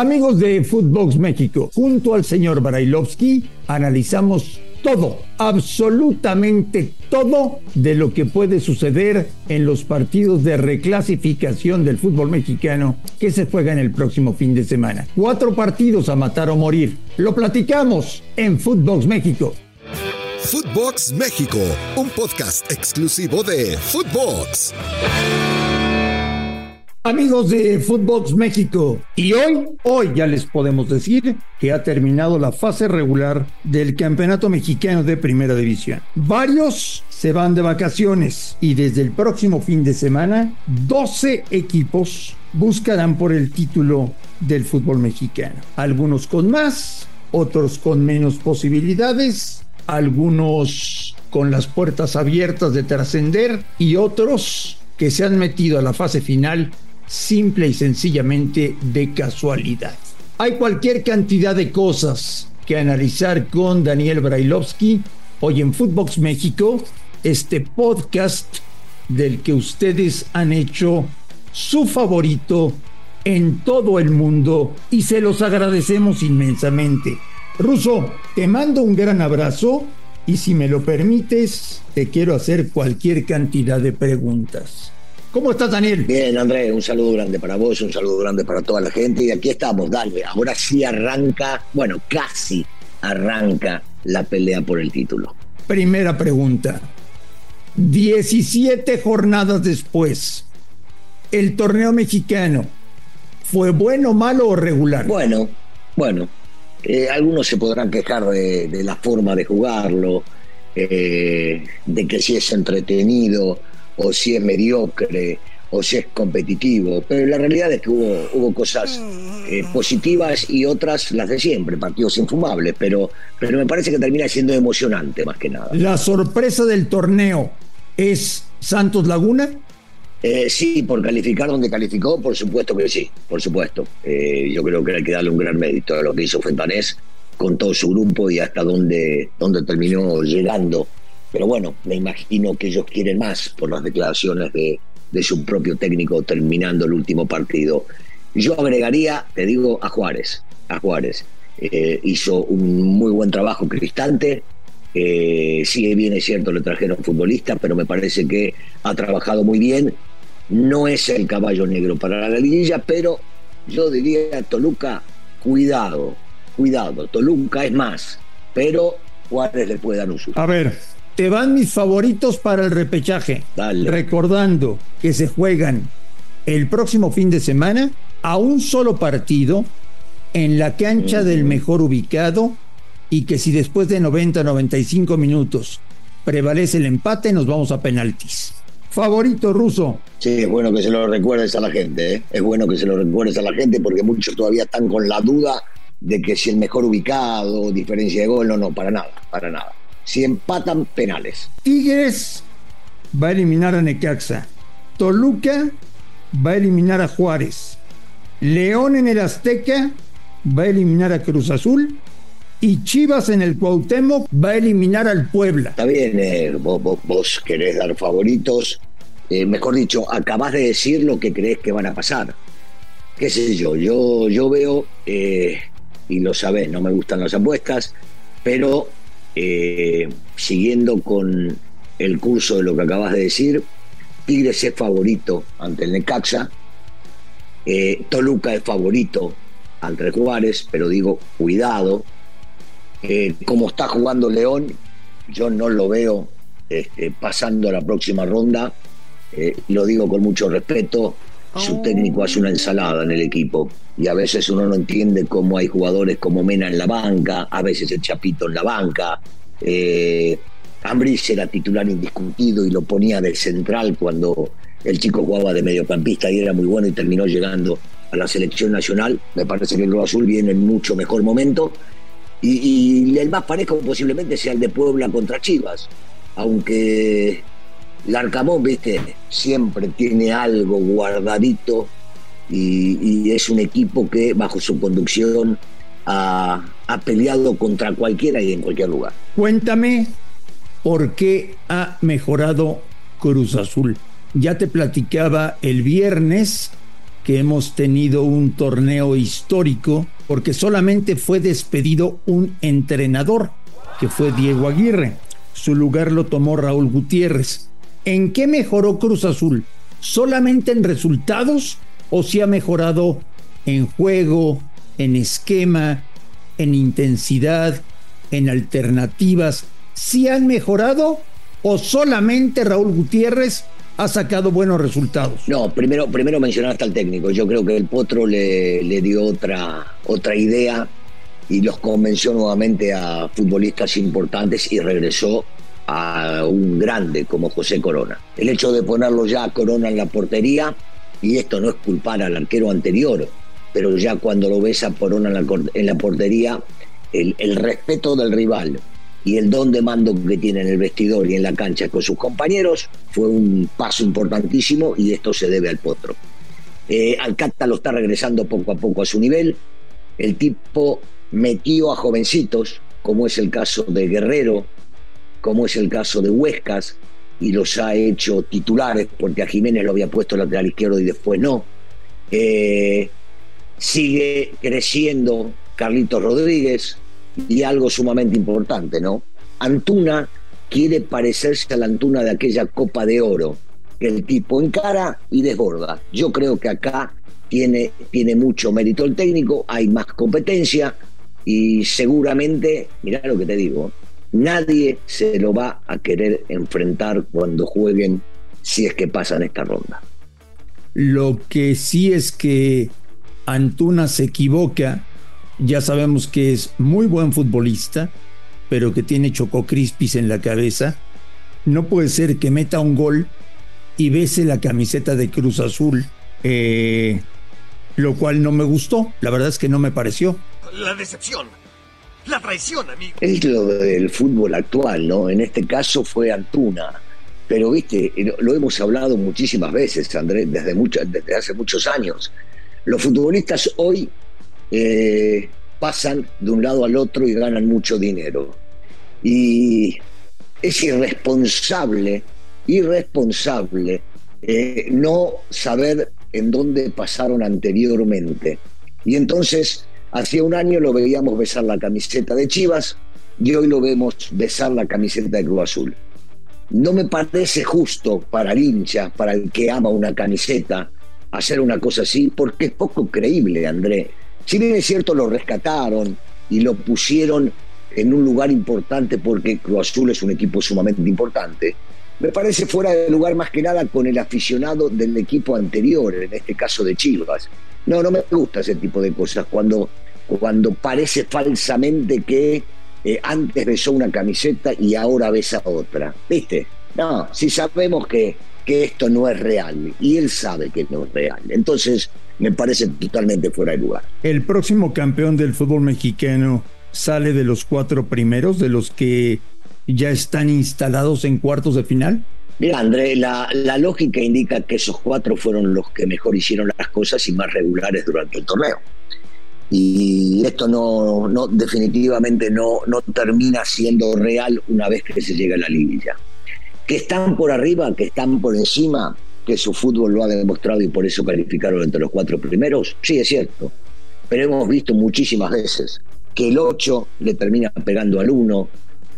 Amigos de Footbox México, junto al señor Barailovsky analizamos todo, absolutamente todo de lo que puede suceder en los partidos de reclasificación del fútbol mexicano que se juegan el próximo fin de semana. Cuatro partidos a matar o morir. Lo platicamos en Footbox México. Footbox México, un podcast exclusivo de Footbox. Amigos de Footbox México, y hoy, hoy ya les podemos decir que ha terminado la fase regular del Campeonato Mexicano de Primera División. Varios se van de vacaciones y desde el próximo fin de semana, 12 equipos buscarán por el título del fútbol mexicano. Algunos con más, otros con menos posibilidades, algunos con las puertas abiertas de trascender y otros que se han metido a la fase final simple y sencillamente de casualidad. Hay cualquier cantidad de cosas que analizar con Daniel Brailovsky hoy en Footbox México, este podcast del que ustedes han hecho su favorito en todo el mundo y se los agradecemos inmensamente. Ruso, te mando un gran abrazo y si me lo permites, te quiero hacer cualquier cantidad de preguntas. ¿Cómo estás, Daniel? Bien, Andrés, un saludo grande para vos, un saludo grande para toda la gente. Y aquí estamos, dale. Ahora sí arranca, bueno, casi arranca la pelea por el título. Primera pregunta. 17 jornadas después, ¿el torneo mexicano fue bueno, malo o regular? Bueno, bueno. Eh, algunos se podrán quejar de, la forma de jugarlo, eh, de que si es entretenido o si es mediocre o si es competitivo, pero la realidad es que hubo, hubo cosas eh, positivas y otras las de siempre, partidos infumables, pero, pero me parece que termina siendo emocionante más que nada. ¿La sorpresa del torneo es Santos Laguna? Eh, sí, por calificar donde calificó, por supuesto que sí, por supuesto. Eh, yo creo que hay que darle un gran mérito a lo que hizo Fentanés con todo su grupo y hasta donde, donde terminó llegando pero bueno, me imagino que ellos quieren más por las declaraciones de, su propio técnico terminando el último partido. Yo agregaría, te digo, a Juárez. A Juárez. Eh, hizo un muy buen trabajo Cristante. Eh, sí, bien es cierto, le trajeron futbolista, pero me parece que ha trabajado muy bien. No es el caballo negro para la liguilla, pero yo diría, Toluca, cuidado, cuidado. Toluca es más, pero Juárez le puede dar un. A ver, te van mis favoritos para el repechaje. Recordando que se juegan el próximo fin de semana a un solo partido en la cancha del mejor ubicado y que si después de 90-95 minutos prevalece el empate, nos vamos a penaltis. Favorito ruso. Sí, es bueno que se lo recuerdes a la gente, ¿eh? es bueno que se lo recuerdes a la gente porque muchos todavía están con la duda de que si el mejor ubicado, diferencia de gol, no, no, para nada, para nada si empatan penales. Tigres va a eliminar a Necaxa. Toluca va a eliminar a Juárez. León en el Azteca va a eliminar a Cruz Azul. Y Chivas en el Cuauhtémoc va a eliminar al Puebla. Está bien, eh, vos, querés dar favoritos. Eh, mejor dicho, acabás de decir lo que crees que van a pasar. ¿Qué sé yo? Yo, yo veo, eh, y lo sabés, no me gustan las apuestas, pero eh, siguiendo con el curso de lo que acabas de decir, Tigres es favorito ante el Necaxa, eh, Toluca es favorito ante Juárez, pero digo, cuidado, eh, como está jugando León, yo no lo veo este, pasando a la próxima ronda, lo digo con mucho respeto, su técnico hace una ensalada en el equipo y a veces uno no entiende cómo hay jugadores como Mena en la banca, a veces el Chapito en la banca. Eh, era titular indiscutido y lo ponía de central cuando el chico jugaba de mediocampista y era muy bueno y terminó llegando a la selección nacional. Me parece que el Cruz Azul viene en mucho mejor momento. Y, y el más parejo posiblemente sea el de Puebla contra Chivas. Aunque Larcamón, viste, siempre tiene algo guardadito y, es un equipo que bajo su conducción ha, peleado contra cualquiera y en cualquier lugar. Cuéntame por qué ha mejorado Cruz Azul. Ya te platicaba el viernes que hemos tenido un torneo histórico porque solamente fue despedido un entrenador, que fue Diego Aguirre. Su lugar lo tomó Raúl Gutiérrez. ¿En qué mejoró Cruz Azul? ¿Solamente en resultados o si ha mejorado en juego, en esquema, en intensidad, en alternativas? ¿Si han mejorado o solamente Raúl Gutiérrez ha sacado buenos resultados. No, primero, primero mencionaste al técnico. Yo creo que el Potro le, le dio otra, otra idea y los convenció nuevamente a futbolistas importantes y regresó a un grande como José Corona. El hecho de ponerlo ya a Corona en la portería, y esto no es culpar al arquero anterior, pero ya cuando lo ves a Corona en la, portería, el, el respeto del rival, y el don de mando que tiene en el vestidor y en la cancha con sus compañeros fue un paso importantísimo y esto se debe al Potro. Eh, Alcata lo está regresando poco a poco a su nivel. El tipo metió a jovencitos, como es el caso de Guerrero, como es el caso de Huescas, y los ha hecho titulares, porque a Jiménez lo había puesto lateral izquierdo y después no. Eh, sigue creciendo Carlitos Rodríguez, y algo sumamente importante, ¿no? Antuna quiere parecerse a la Antuna de aquella Copa de Oro, que el tipo encara y desborda. Yo creo que acá tiene, tiene mucho mérito el técnico, hay más competencia y seguramente, mira lo que te digo, nadie se lo va a querer enfrentar cuando jueguen si es que pasan esta ronda. Lo que sí es que Antuna se equivoca ya sabemos que es muy buen futbolista, pero que tiene chococrispis en la cabeza. No puede ser que meta un gol y bese la camiseta de Cruz Azul, eh, lo cual no me gustó. La verdad es que no me pareció. La decepción, la traición, amigo. Es lo del fútbol actual, ¿no? En este caso fue Antuna. Pero, viste, lo, hemos hablado muchísimas veces, Andrés, desde, desde hace muchos años. Los futbolistas hoy eh, pasan de un lado al otro y ganan mucho dinero. Y es irresponsable, irresponsable eh, no saber en dónde pasaron anteriormente. Y entonces, hace un año lo veíamos besar la camiseta de Chivas y hoy lo vemos besar la camiseta de Cruz Azul. No me parece justo para el hincha, para el que ama una camiseta, hacer una cosa así, porque es poco creíble, André. Si bien es cierto, lo rescataron y lo pusieron en un lugar importante porque Cruz Azul es un equipo sumamente importante, me parece fuera de lugar más que nada con el aficionado del equipo anterior, en este caso de Chivas. No, no me gusta ese tipo de cosas, cuando, cuando parece falsamente que eh, antes besó una camiseta y ahora besa otra. ¿Viste? No, si sabemos que, que esto no es real y él sabe que no es real. Entonces, me parece totalmente fuera de lugar. El próximo campeón del fútbol mexicano sale de los cuatro primeros, de los que ya están instalados en cuartos de final. Mira, André, la, lógica indica que esos cuatro fueron los que mejor hicieron las cosas y más regulares durante el torneo. Y esto no, no definitivamente no, no termina siendo real una vez que se llega a la liguilla. Que están por arriba, que están por encima, que su fútbol lo ha demostrado y por eso calificaron entre los cuatro primeros, sí es cierto, pero hemos visto muchísimas veces que el 8 le termina pegando al 1,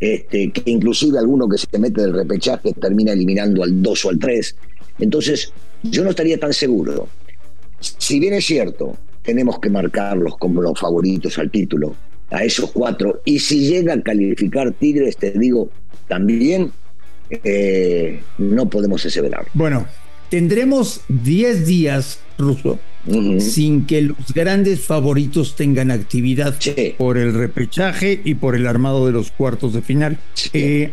este, que inclusive alguno que se mete del repechaje termina eliminando al 2 o al 3. Entonces, yo no estaría tan seguro. Si bien es cierto, tenemos que marcarlos como los favoritos al título, a esos cuatro, y si llega a calificar Tigres, te digo, también eh, no podemos aseverar. Bueno, Tendremos 10 días, Ruso, sin que los grandes favoritos tengan actividad por el repechaje y por el armado de los cuartos de final. Eh,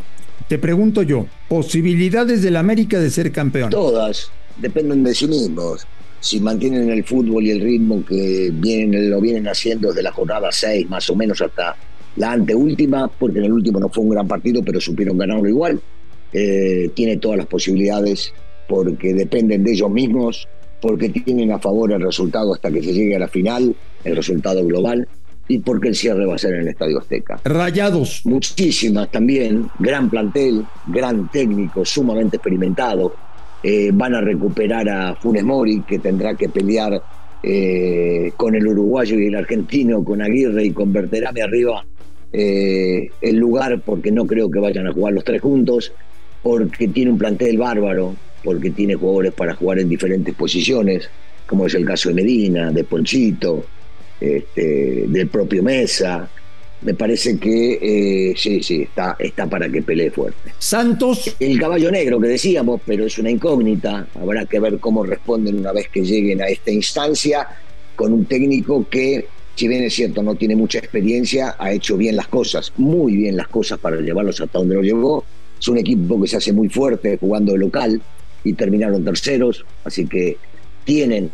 te pregunto yo, ¿posibilidades del América de ser campeón? Todas, dependen de sí mismos. Si mantienen el fútbol y el ritmo que vienen, lo vienen haciendo desde la jornada 6 más o menos hasta la anteúltima, porque en el último no fue un gran partido, pero supieron ganarlo igual, eh, tiene todas las posibilidades porque dependen de ellos mismos, porque tienen a favor el resultado hasta que se llegue a la final, el resultado global, y porque el cierre va a ser en el Estadio Azteca. Rayados. Muchísimas también, gran plantel, gran técnico, sumamente experimentado. eh, van a recuperar a Funes Mori, que tendrá que pelear eh, con el uruguayo y el argentino, con Aguirre y con Berterame arriba eh, el lugar, porque no creo que vayan a jugar los tres juntos, porque tiene un plantel bárbaro, porque tiene jugadores para jugar en diferentes posiciones, como es el caso de Medina, de Ponchito, este, del propio Mesa. Me parece que eh, sí, sí, está, está para que pelee fuerte. Santos. El caballo negro que decíamos, pero es una incógnita. Habrá que ver cómo responden una vez que lleguen a esta instancia con un técnico que, si bien es cierto, no tiene mucha experiencia, ha hecho bien las cosas, muy bien las cosas para llevarlos hasta donde lo llevó. Es un equipo que se hace muy fuerte jugando de local y terminaron terceros, así que tienen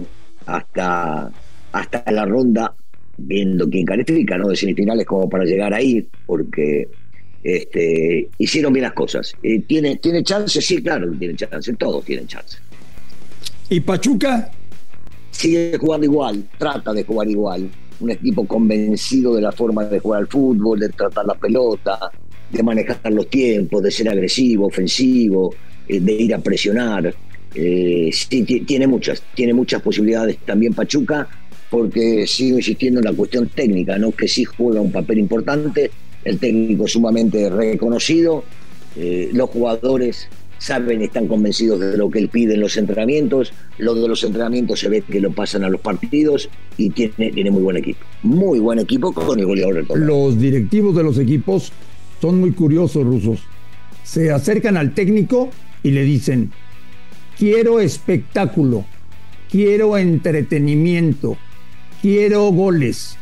hasta, hasta la ronda viendo quién califica, ¿no? De semifinales como para llegar ahí, porque este, hicieron bien las cosas. Eh, ¿tiene, ¿Tiene chance? Sí, claro tiene chance, todos tienen chance. ¿Y Pachuca? Sigue jugando igual, trata de jugar igual. Un equipo convencido de la forma de jugar al fútbol, de tratar la pelota, de manejar los tiempos, de ser agresivo, ofensivo, de ir a presionar. Eh, sí, tiene muchas, tiene muchas posibilidades también Pachuca porque sigo insistiendo en la cuestión técnica, ¿no? que sí juega un papel importante, el técnico sumamente reconocido, eh, los jugadores saben están convencidos de lo que él pide en los entrenamientos, los de los entrenamientos se ve que lo pasan a los partidos y tiene, tiene muy buen equipo, muy buen equipo con el goleador del. Los directivos de los equipos son muy curiosos, rusos. Se acercan al técnico y le dicen, quiero espectáculo, quiero entretenimiento, quiero goles,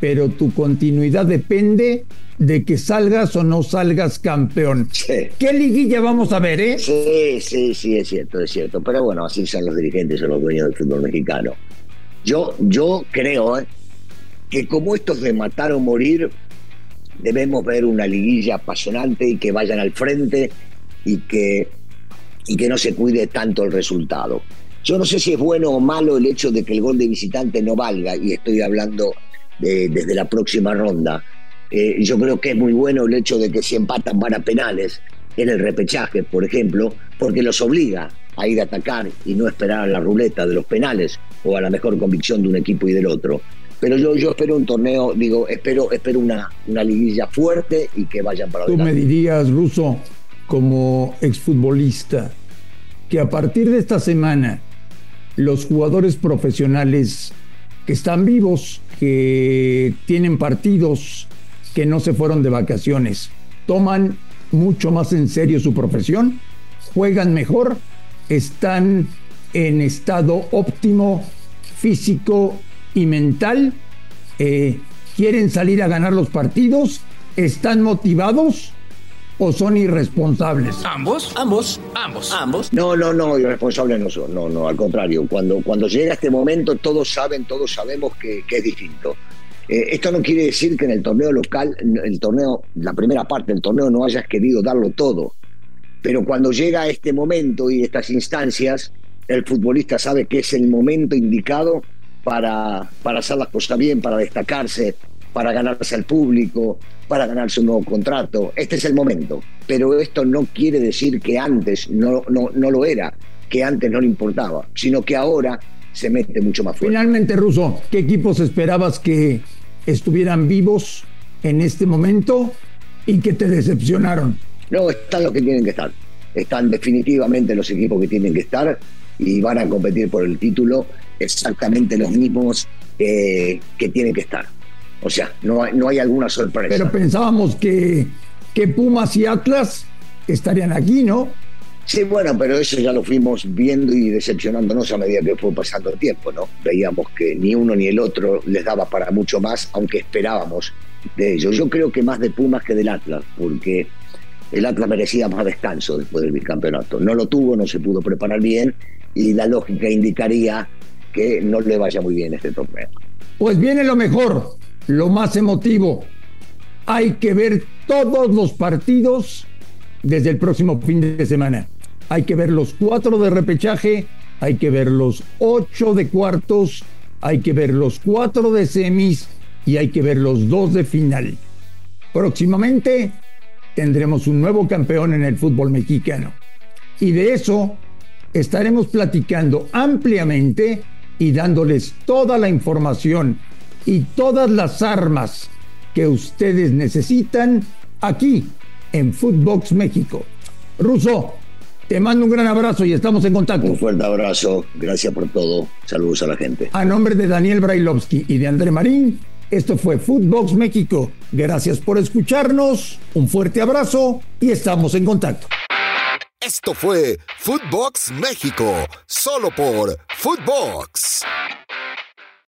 pero tu continuidad depende de que salgas o no salgas campeón. ¿Qué liguilla vamos a ver, eh? Sí, sí, sí, es cierto, es cierto. Pero bueno, así son los dirigentes o los dueños del fútbol mexicano. Yo, yo creo eh, que como estos de matar o morir, debemos ver una liguilla apasionante y que vayan al frente y que, y que no se cuide tanto el resultado. Yo no sé si es bueno o malo el hecho de que el gol de visitante no valga, y estoy hablando desde la próxima ronda. Eh, yo creo que es muy bueno el hecho de que si empatan van a penales en el repechaje, por ejemplo, porque los obliga a ir a atacar y no esperar a la ruleta de los penales o a la mejor convicción de un equipo y del otro. Pero yo, yo espero un torneo, digo, espero, espero una, una liguilla fuerte y que vayan para Tú me dirías, Russo, como exfutbolista, que a partir de esta semana los jugadores profesionales que están vivos, que tienen partidos, que no se fueron de vacaciones, toman mucho más en serio su profesión, juegan mejor, están en estado óptimo físico y mental, eh, quieren salir a ganar los partidos, están motivados o son irresponsables? Ambos, ambos, ambos, ambos. No, no, no, irresponsables no son, no, no, al contrario. Cuando, cuando llega este momento, todos saben, todos sabemos que, es distinto. Eh, esto no quiere decir que en el torneo local, el torneo, la primera parte del torneo no hayas querido darlo todo. Pero cuando llega este momento y estas instancias, el futbolista sabe que es el momento indicado para, para hacer las cosas bien, para destacarse, para ganarse al público, para ganarse un nuevo contrato. Este es el momento. Pero esto no quiere decir que antes no, no, no lo era, que antes no le importaba, sino que ahora se mete mucho más fuerte. Finalmente, Russo, ¿qué equipos esperabas que estuvieran vivos en este momento y que te decepcionaron? No, están los que tienen que estar. Están definitivamente los equipos que tienen que estar y van a competir por el título exactamente los mismos que tienen que estar. O sea, no hay, no hay alguna sorpresa. Pero pensábamos que, que Pumas y Atlas estarían aquí, ¿no? Sí, bueno, pero eso ya lo fuimos viendo y decepcionándonos a medida que fue pasando el tiempo, ¿no? Veíamos que ni uno ni el otro les daba para mucho más, aunque esperábamos de ellos. Yo creo que más de Pumas que del Atlas, porque el Atlas merecía más descanso después del bicampeonato. No lo tuvo, no se pudo preparar bien y la lógica indicaría que no le vaya muy bien este torneo. Pues viene lo mejor lo más emotivo. Hay que ver todos los partidos desde el próximo fin de semana. Hay que ver los cuatro de repechaje, hay que ver los ocho de cuartos, hay que ver los cuatro de semis y hay que ver los dos de final. Próximamente tendremos un nuevo campeón en el fútbol mexicano. Y de eso estaremos platicando ampliamente y dándoles toda la información y todas las armas que ustedes necesitan aquí en Footbox México. Ruso, te mando un gran abrazo y estamos en contacto. Un fuerte abrazo, gracias por todo. Saludos a la gente. A nombre de Daniel Brailovsky y de André Marín, esto fue Footbox México. Gracias por escucharnos, un fuerte abrazo y estamos en contacto. Esto fue Footbox México, solo por Footbox.